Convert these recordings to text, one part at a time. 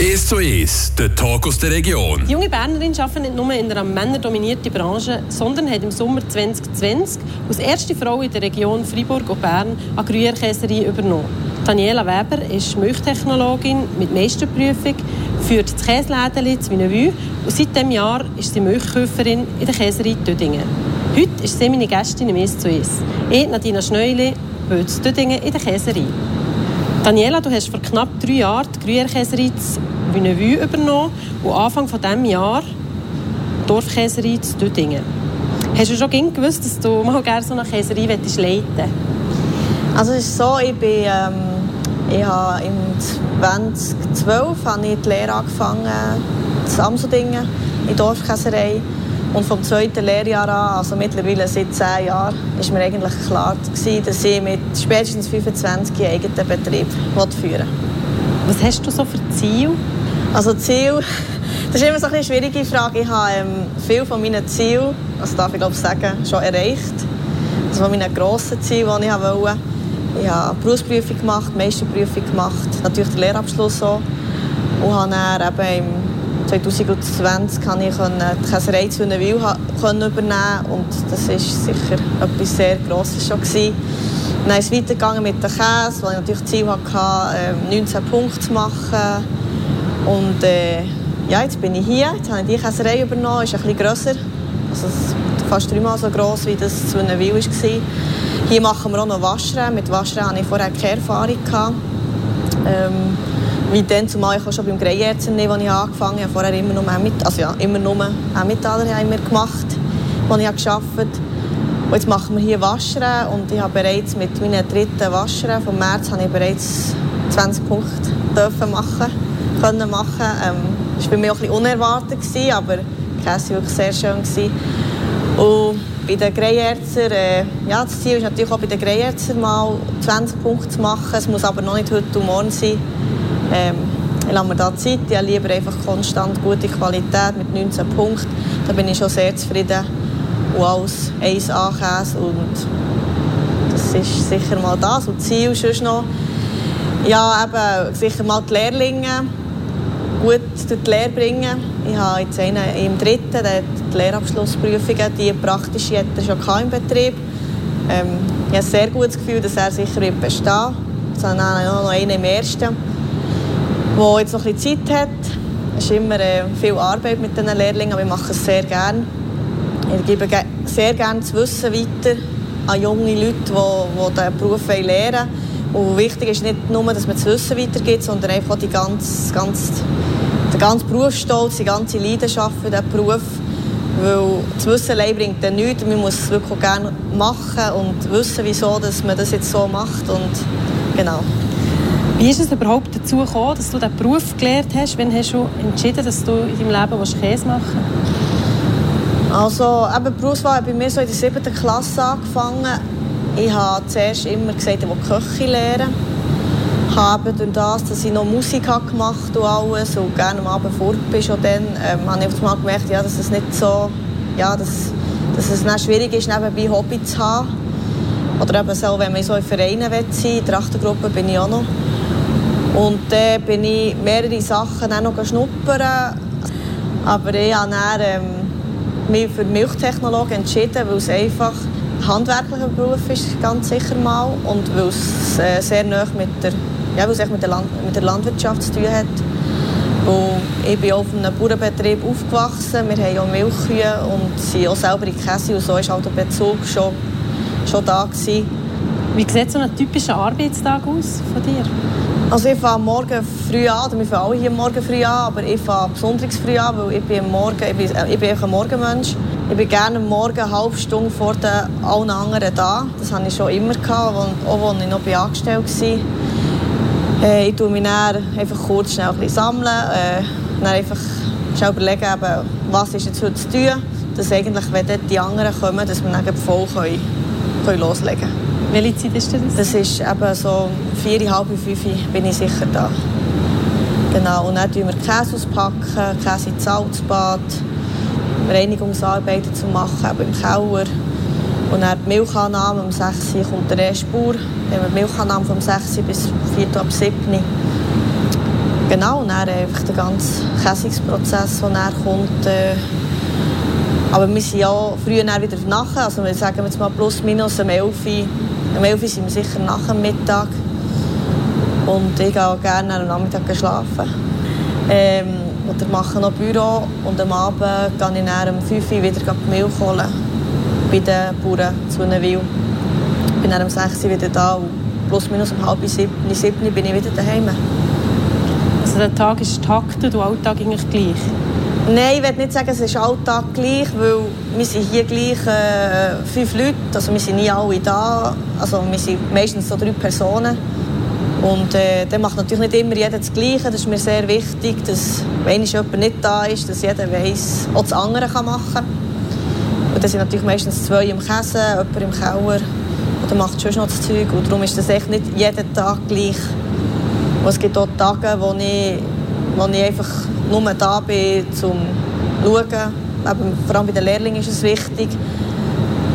1 zu 1, der Talk aus der Region. Die junge Bernerin arbeitet nicht nur in einer männerdominierten Branche, sondern hat im Sommer 2020 als erste Frau in der Region Freiburg und Bern eine Gruyère-Käserei übernommen. Daniela Weber ist Milchtechnologin mit Meisterprüfung, führt das Käseläden zu Wienerwü und seit diesem Jahr ist sie Milchkäuferin in der Käserei Tüdingen. Heute ist sie meine Gästin im 1 zu 1. Ich, Nadina Schneuli, bin zu Tüdingen in der Käserei. Daniela, du hast vor knapp drei Jahren die Gruyère-Käserei Wünnewü übernommen und Anfang von diesem Jahr die Dorfkäserei zu Düdingen. Hast du schon gewusst, dass du mal gerne so eine Käserei leiten willst? Also es ist so, ich bin, ähm, ich habe im 2012 habe ich die Lehre angefangen in Samsudingen, in der Dorfkäserei. Und vom zweiten Lehrjahr an, also mittlerweile seit zehn Jahren, ist mir eigentlich klar gewesen, dass ich mit spätestens 25 einen eigenen Betrieb führen will. Was hast du so für Ziele? Also Ziel, das ist immer so eine schwierige Frage. Ich habe ähm, viele von meinen Zielen, das darf ich glaube sagen, schon erreicht. Das war mein grosses Ziel, das ich wollte. Ich habe Berufsprüfung gemacht, Meisterprüfung gemacht, natürlich den Lehrabschluss auch. Und habe dann eben im 2020 konnte ich die Käserei zu Wünnewil übernehmen und das war sicher etwas sehr Grosses schon. Gewesen. Dann ist es weitergegangen mit dem Käse, weil ich natürlich das Ziel hatte, 19 ähm, Punkte zu machen. Und äh, ja, jetzt bin ich hier, jetzt habe ich die Käserei übernommen, ist ein bisschen grösser, also fast dreimal so gross, wie das zu Wünnewil war. Hier machen wir auch noch Waschrennen. Mit Waschrennen hatte ich vorher keine Erfahrung. Ähm, wie dann, zumal ich auch schon beim Greijärzchen, wo ich angefangen habe, vorher immer nur mit, also ja, immer nur Emmentaler haben gemacht, wo ich gearbeitet habe. Jetzt machen wir hier Waschrennen und ich habe bereits mit meinen dritten Waschrennen vom März habe ich bereits 20 Punkte dürfen machen, können machen. Ähm, das war bei mir auch ein bisschen unerwartet, aber die Käse war wirklich sehr schön. Und bei den Greijärzer, äh, ja, das Ziel ist natürlich auch bei den Greijärzer mal 20 Punkte zu machen. Es muss aber noch nicht heute und morgen sein. Ähm, ich lasse mir da Zeit. Ich habe lieber einfach konstant gute Qualität mit 19 Punkten. Da bin ich schon sehr zufrieden. Und alles 1A-Käse. Und das ist sicher mal das. Und das Ziel ist noch, ja, eben, sicher mal die Lehrlinge gut die Lehre bringen. Ich habe jetzt einen im dritten, der die Lehrabschlussprüfungen, die praktische hat er schon im Betrieb. Ähm, ich habe ein sehr gutes Gefühl, dass er sicher wird bestehen wird. Jetzt habe noch einen im ersten der jetzt noch ein bisschen Zeit hat. Es ist immer äh, viel Arbeit mit diesen Lehrlingen, aber ich mache es sehr gerne. Ich gebe sehr gerne das Wissen weiter an junge Leute, die, die diesen Beruf lernen wollen. Und wichtig ist nicht nur, dass man das Wissen weitergibt, sondern einfach die ganze, ganze, ganze Berufsstolz, die ganze Leidenschaft für diesen Beruf. Weil das Wissen allein bringt dann nichts. Man muss es wirklich gerne machen und wissen, wieso dass man das jetzt so macht. Und genau. Wie ist es überhaupt dazu gekommen, dass du diesen Beruf gelernt hast? Wann hast du entschieden, dass du in deinem Leben Käse machen willst? Also, eben, Berufswahl hat bei mir so in der siebten Klasse angefangen. Ich habe zuerst immer gesagt, ich will Köche lernen. Habe durch das, dass ich noch Musik habe gemacht und alles und gerne am Abend fort bin, schon dann, ähm, habe ich mal gemerkt, ja, dass es nicht so, ja, dass, dass es nicht schwierig ist, nebenbei Hobby zu haben. Oder eben so, wenn man so in Vereinen sein will, in der Achtengruppe bin ich auch noch. Und dann bin ich mehrere Sachen auch noch schnuppern. Aber ich habe dann, ähm, mich für Milchtechnologie entschieden, weil es einfach ein handwerklicher Beruf ist, ganz sicher mal. Und weil es äh, sehr nah mit der, ja, weil es mit, der Land mit der Landwirtschaft zu tun hat. Und ich bin auf einem Bauernbetrieb aufgewachsen. Wir haben auch Milchkühe und sind auch selber in Käse. Und so war halt der Bezug schon, schon da. Gewesen. Wie sieht so ein typischer Arbeitstag aus von dir? Also ich fange morgen früh an, wir fangen alle hier morgen früh an, aber ich fange besonders früh an, weil ich bin, morgen, ich bin, ich bin ein Morgenmensch. Ich bin gerne morgen eine halbe Stunde vor den allen anderen da. Das hatte ich schon immer, gehabt, auch als ich noch angestellt war. Äh, ich tue mich einfach kurz schnell ein bisschen sammeln, äh, dann einfach schnell überlegen, eben, was ist jetzt heute zu tun, dass eigentlich, wenn die anderen kommen, dass wir dann voll können, können loslegen können. Welche Zeit ist das? Das ist eben so vier, halb fünf bin ich sicher da. Genau, und dann tun wir Käse auspacken, Käse ins Salzbad, Reinigungsarbeiten zu machen, eben im Keller. Und dann die Milchannahme um 6 Uhr kommt der erste Bauer. Dann haben wir die Milchannahme vom 6 Uhr bis 4 Uhr ab 7 Uhr. Genau, und dann einfach der ganze Käsungsprozess, der dann kommt. Äh, aber wir sind ja früher wieder nachher, also wir sagen jetzt mal plus minus um 11 Uhr. Um 11 Uhr sind wir sicher nach dem Mittag. Und ich gehe auch gerne am Nachmittag schlafen. Ähm, oder mache noch Büro und am Abend gehe ich dann um 5 Uhr wieder die Milch holen. Bei den Bauern zu Neville. Ich bin dann um 6 Uhr wieder da und plus minus um halb sieben, sieben bin ich wieder daheim. Also der Tag ist taktet und Alltag eigentlich gleich? Nein, ich will nicht sagen, es ist Alltag gleich, weil wir sind hier gleich äh, fünf Leute, also wir sind nie alle da, also wir sind meistens so drei Personen. Und äh, dann macht natürlich nicht immer jeder das Gleiche, das ist mir sehr wichtig, dass wenn jemand nicht da ist, dass jeder weiß, auch das andere kann machen kann. Und dann sind natürlich meistens zwei im Käse, jemand im Keller oder macht schon noch das Zeug und darum ist das echt nicht jeden Tag gleich. Und es gibt auch Tage, wo ich, wo ich einfach nur da bin, um zu schauen. Eben, vor allem bei den Lehrlingen ist es wichtig,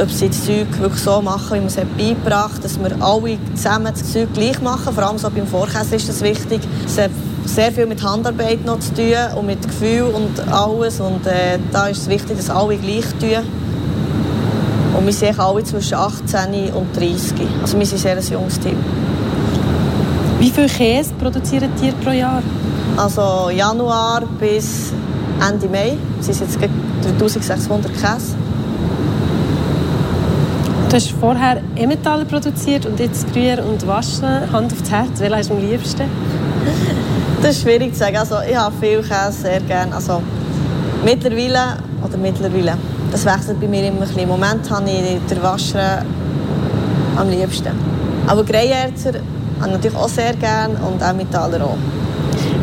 ob sie das Zeug wirklich so machen, wie man es beigebracht hat, dass wir alle zusammen das Zeug gleich machen. Vor allem so beim Vorkäse ist das wichtig. Es hat sehr viel mit Handarbeit noch zu tun und mit Gefühl und alles. Und äh, da ist es wichtig, dass alle gleich tun. Und wir sind alle zwischen 18 und 30. Also wir sind sehr ein junges Team. Wie viel Käse produzieren ihr pro Jahr? Also Januar bis Ende Mai sind es jetzt 3600 Käse. Du hast vorher Emmentaler produziert und jetzt Gruyère und Waschen. Hand aufs Herz, welcher ist am liebsten? Das ist schwierig zu sagen. Also, ich habe viel Käse sehr gerne. Also, mittlerweile, oder mittlerweile, das wechselt bei mir immer ein bisschen. Im Moment habe ich den Wascher am liebsten. Aber Greyerzer habe ich natürlich auch sehr gerne und Emmentaler auch.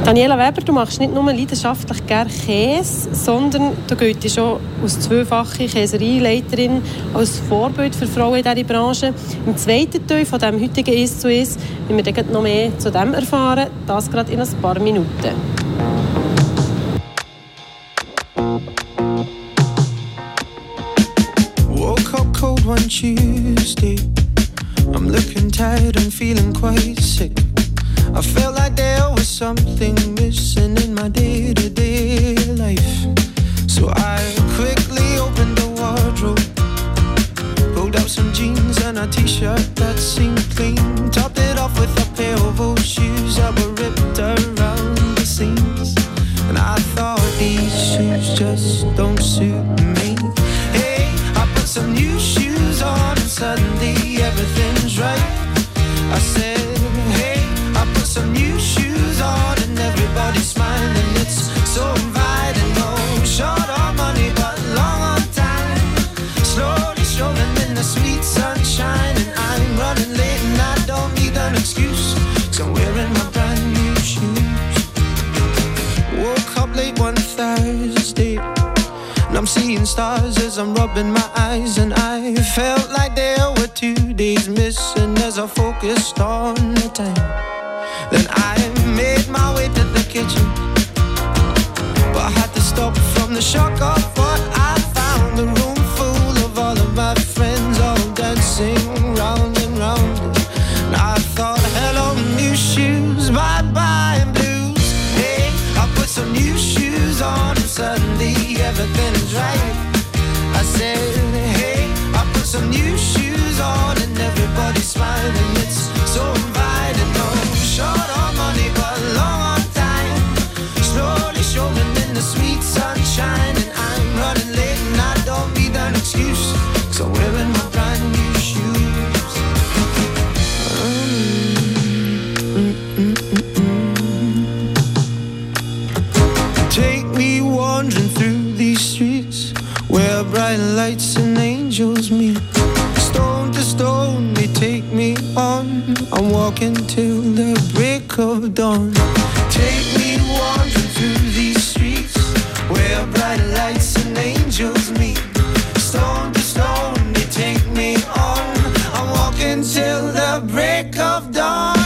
Daniela Weber, du machst nicht nur leidenschaftlich gerne Käse, sondern du gehst schon als zweifache Käsereileiterin als Vorbild für Frauen in dieser Branche. Im zweiten Teil von dem heutigen «Ist zu ist», wenn wir dann noch mehr zu dem erfahren, das gerade in ein paar Minuten. One Tuesday. I'm looking tired and feeling quite sick. I felt like there was something missing in my day to day life. So I quickly opened the wardrobe, pulled out some jeans and a t shirt that seemed clean, topped it off with a pair of old shoes that were ripped around the seams. And I thought these shoes just don't suit me. Hey, I put some new shoes focused on the time. Then I made my way to the kitchen, but I had to stop from the shock of what I found. A room full of all of my friends, all dancing round and round. And I thought, hello, new shoes, bye bye, blues. Hey, I put some new shoes on, and suddenly everything is right. I said, hey, I put some new shoes on, and everybody's smiling. So inviting. No short on money, but long on lights and angels meet. Stone to stone, take me on. I'm walking till the break of dawn.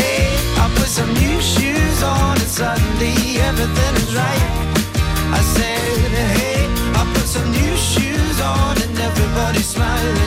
Hey, I put some new shoes on and suddenly everything is right. I said, hey, I put some new shoes on and everybody's smiling.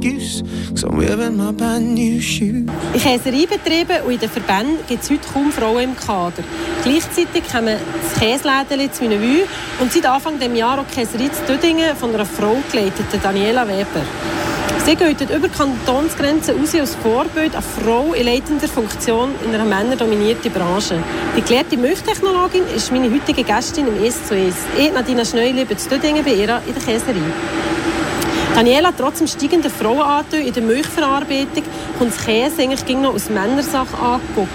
Excuse, cause I'm wearing my brand new shoes. In Käsereibetrieben und in den Verbänden gibt es heute kaum Frauen im Kader. Gleichzeitig kommen das Käseläden zu Wünnewü und seit Anfang des Jahres auch Käserei zu Dödingen von einer Frau geleitet, Daniela Weber. Sie geht über Kantonsgrenzen raus als Vorbild eine Frau in leitender Funktion in einer männerdominierten Branche. Die gelehrte Milchtechnologin ist meine heutige Gästin im «Es zu Es». Ich, Nadina Schneuli, zu Dödingen bei ihr in der Käserei. Daniela, trotz dem steigenden Frauenanteil in der Milchverarbeitung, kommt das Käse eigentlich noch aus Männersache angeguckt.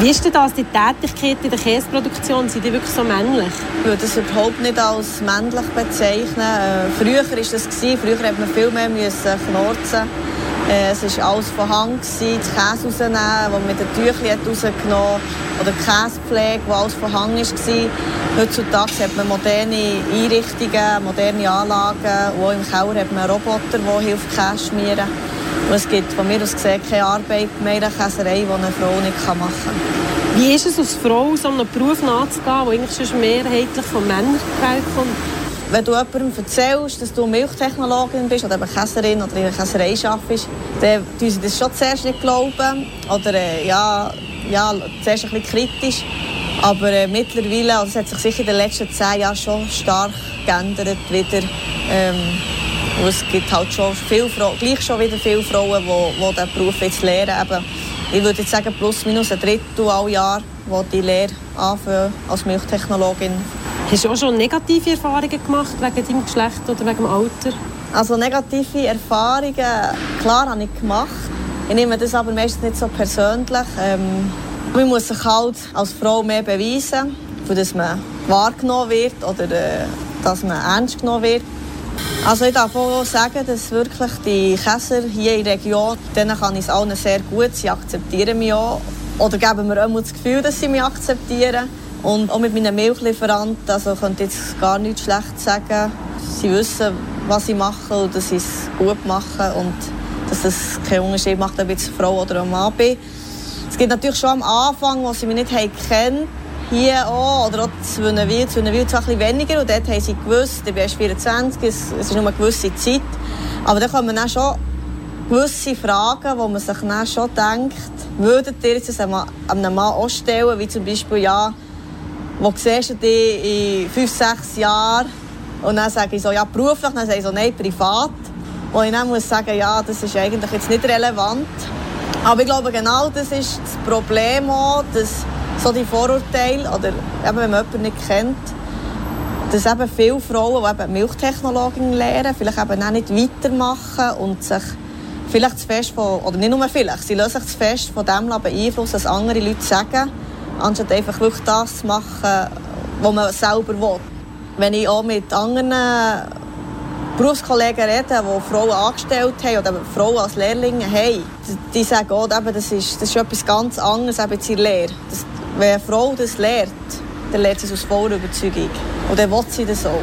Wie ist denn das, die Tätigkeit in der Käseproduktion? Sind die wirklich so männlich? Ich würde das überhaupt nicht als männlich bezeichnen. Äh, früher war das. Früher musste man viel mehr müssen. Äh, es war alles von Hand, gewesen, die Käse rausnehmen, die mit den Tüchern rausgenommen Oder die Käsepflege, die alles von Hand war. Heutzutage hat man moderne Einrichtungen, moderne Anlagen. Und auch im Keller hat man Roboter, der hilft, Käse schmieren. Und es gibt von mir aus gesehen keine Arbeit mehr in der Käserei, die eine Frau nicht machen kann. Wie ist es als Frau, so einem Beruf nachzugehen, der eigentlich schon mehrheitlich von Männern gewählt kommt? Wenn du jemandem erzählst, dass du Milchtechnologin bist oder eben Käserin oder in der Käserei arbeitest, dann tun sie das schon zuerst nicht glauben. Oder äh, ja, ja, zuerst ein bisschen kritisch. Aber äh, mittlerweile, also es hat sich sicher in den letzten zehn Jahren schon stark geändert wieder. Ähm, es gibt schon viele Frauen, gleich schon wieder viele Frauen, die, die diesen Beruf jetzt lernen. Eben, ich würde jetzt sagen, plus minus ein Drittel alle Jahr, die die Lehre anfangen als Milchtechnologin. Hast du auch schon negative Erfahrungen gemacht wegen deinem Geschlecht oder wegen dem Alter? Also negative Erfahrungen, klar habe ich gemacht. Ich nehme das aber meistens nicht so persönlich. Ähm, man muss sich halt als Frau mehr beweisen, dass man wahrgenommen wird oder äh, dass man ernst genommen wird. Also ich darf auch sagen, dass wirklich die Käser hier in der Region, denen kann ich es allen sehr gut, sie akzeptieren mich auch. Oder geben mir auch das Gefühl, dass sie mich akzeptieren. Und auch mit meinen Milchlieferanten, also könnte ich jetzt gar nichts schlecht sagen. Sie wissen, was ich mache und dass ich es gut mache und dass es keinen Unterschied macht, ob ich eine Frau oder ein Mann bin. Es gibt natürlich schon am Anfang, wo sie mich nicht kennen, hier auch, oder auch zu Wünnewil, zu Wünnewil zwar ein weniger, und dort haben sie gewusst, ich bin erst 24, es, es ist nur eine gewisse Zeit, aber dann kommen dann schon gewisse Fragen, wo man sich dann schon denkt, würdet ihr jetzt einem Mann auch stellen, wie zum Beispiel, ja, wo siehst du dich in fünf, sechs Jahren? Und dann sage ich so, ja, beruflich, dann sage ich so, nein, privat. Und ich dann muss sagen, ja, das ist eigentlich jetzt nicht relevant. Aber ich glaube, genau das ist das Problem auch, dass so die Vorurteile, oder eben, wenn man jemanden nicht kennt, dass eben viele Frauen, die eben Milchtechnologien lernen, vielleicht eben auch nicht weitermachen und sich vielleicht zu fest von, oder nicht nur vielleicht, sie lassen sich zu fest von dem beeinflussen, was andere Leute sagen, anstatt einfach wirklich das zu machen, was man selber will. Wenn ich auch mit anderen Berufskollegen rede, die Frauen angestellt haben oder Frauen als Lehrlinge haben, die sagen auch, das, ist, das ist etwas ganz anderes eben in Lehre. Das, wenn eine Frau das lernt, dann lernt sie es aus voller Überzeugung. Und dann will sie das auch.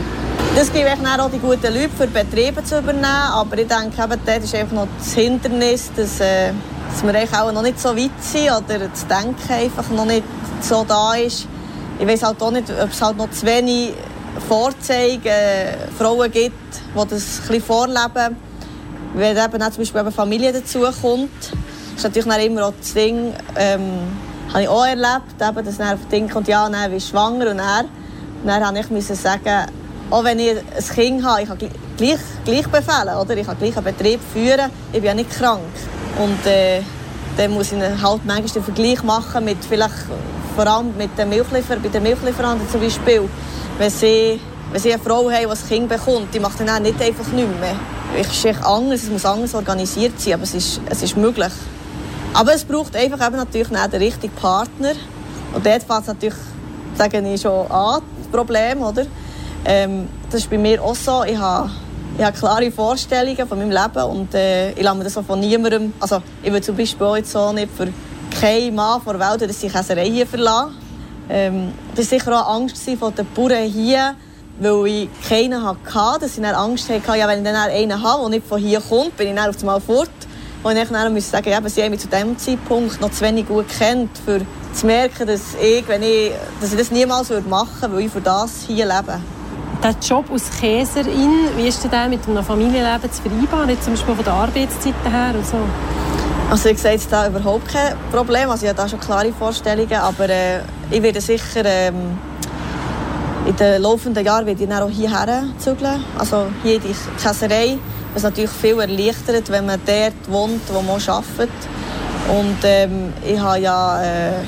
Das gibt auch die guten Leute für Betriebe zu übernehmen, aber ich denke, eben, das ist einfach noch das Hindernis, dass, äh, dass wir auch noch nicht so weit sind oder das Denken einfach noch nicht so da ist. Ich weiß halt auch nicht, ob es halt noch zu wenig Vorzeigen äh, Frauen gibt, die das ein vorleben. Wenn eben auch zum Beispiel eben Familie dazukommt, ist natürlich immer auch das Ding, ähm, habe ich auch erlebt, eben, dass dann auf Ding kommt, ja, dann ich schwanger und dann, dann musste ich sagen, auch wenn ich ein Kind habe, ich kann gleich, gleich befehlen, oder? ich kann gleich einen Betrieb führen, ich bin ja nicht krank. Und äh, dann muss ich halt manchmal den Vergleich machen mit vielleicht vor allem mit den Milchliefer bei den Milchlieferanten zum Beispiel. Wenn sie, wenn sie eine Frau haben, die ein Kind bekommt, die macht dann auch nicht einfach nichts mehr. Es ist anders, es muss anders organisiert sein, aber es ist, es ist möglich. Aber es braucht einfach eben natürlich auch den richtigen Partner. Und dort fängt es natürlich, sage ich schon an, das Problem, oder? Ähm, das ist bei mir auch so. Ich habe, ich habe klare Vorstellungen von meinem Leben und äh, ich lasse mir das auch von niemandem, also ich würde zum Beispiel auch jetzt so nicht für keinen Mann vor der Welt, dass ich Käserei hier verlassen. Ähm, das war sicher auch Angst von den Bauern hier, weil ich keinen hatte, dass ich Angst hatte, ja, wenn ich dann einen habe, der nicht von hier kommt, bin ich dann auf einmal fort. Und ich dann muss sagen, ja, sie haben mich zu diesem Zeitpunkt noch zu wenig gut kennt, für zu merken, dass ich, wenn ich, dass ich das niemals machen würde, weil ich für das hier lebe. Der Job als Käserin, wie ist der mit einem Familienleben zu vereinbaren, zum Beispiel von der Arbeitszeiten her und so? Also ich sehe jetzt da überhaupt kein Problem. Also ich habe da schon klare Vorstellungen, aber äh, ich werde sicher ähm, in den laufenden Jahren werde ich dann auch hierher zügeln, also hier in die Käserei, was natürlich viel erleichtert, wenn man dort wohnt, wo man arbeitet. Und ähm, ich habe ja, äh,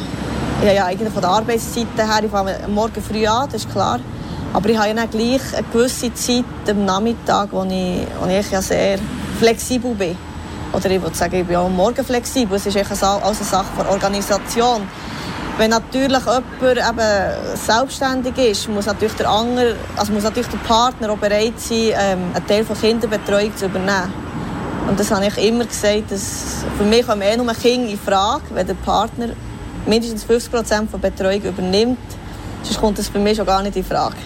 ich habe ja eigentlich von der Arbeitszeit her, ich fange morgen früh an, das ist klar. Aber ich habe ja dann gleich eine gewisse Zeit am Nachmittag, wo ich, wo ich ja sehr flexibel bin. Oder ich würde sagen, ich bin auch morgen flexibel. Es ist alles eine Sache der Organisation. Wenn natürlich jemand eben selbstständig ist, muss natürlich der, andere, also muss natürlich der Partner auch bereit sein, ähm, einen Teil der Kinderbetreuung zu übernehmen. Und das habe ich immer gesagt, dass für mich kommen eh nur Kinder in Frage, wenn der Partner mindestens 50 Prozent der Betreuung übernimmt. Sonst kommt das für mich schon gar nicht in Frage.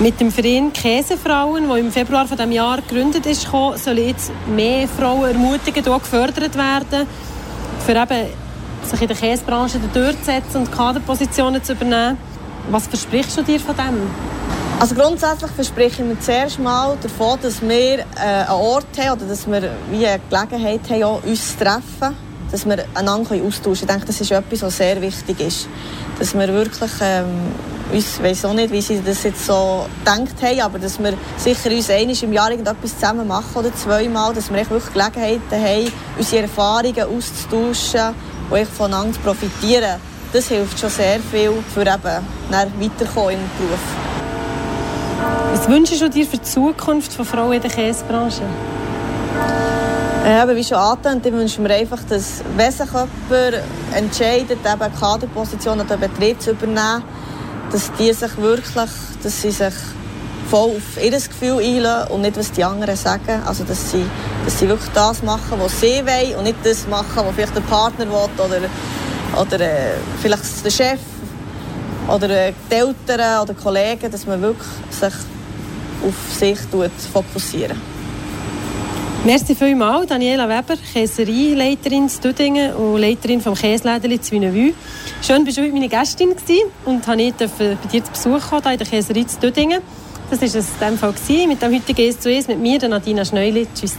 Mit dem Verein Käsefrauen, der im Februar dieses Jahres gegründet ist, sollen jetzt mehr Frauen ermutigt und gefördert werden, für eben sich in der Käsebranche durchzusetzen und Kaderpositionen zu übernehmen. Was versprichst du dir von dem? Also grundsätzlich verspreche ich mir zuerst mal davon, dass wir äh, einen Ort haben oder dass wir wie eine Gelegenheit haben, uns zu treffen, dass wir einander austauschen können. Ich denke, das ist etwas, was sehr wichtig ist. Dass wir wirklich ähm, ich weiß auch nicht, wie sie das jetzt so gedacht haben, aber dass wir sicher uns einmal im Jahr irgendetwas zusammen machen oder zweimal, dass wir wirklich Gelegenheiten haben, unsere Erfahrungen auszutauschen und voneinander zu profitieren. Das hilft schon sehr viel, für eben weiterkommen im Beruf. Was wünschst du dir für die Zukunft von Frauen in der Käsebranche? Äh, wie schon angetönt, ich wünsche mir einfach, dass, wenn sich jemand entscheidet, eben eine Kaderposition oder einen Betrieb zu übernehmen, dass die sich wirklich, dass sie sich voll auf ihr Gefühl einlassen und nicht, was die anderen sagen. Also, dass sie, dass sie wirklich das machen, was sie wollen und nicht das machen, was vielleicht der Partner will oder, oder äh, vielleicht der Chef oder äh, die Eltern oder Kollegen, dass man wirklich sich auf sich fokussieren Merci vielmals, Daniela Weber, Käsereileiterin in Düdingen und Leiterin vom Käselädeli Zwinevue. Schön, bist du heute meine Gästin gewesen und ich durfte bei dir zu Besuch kommen, in der Käserei zu Düdingen. Das war es in dem Fall mit dem heutigen «Es zu Es» mit mir, Nadina Schneuli. Tschüss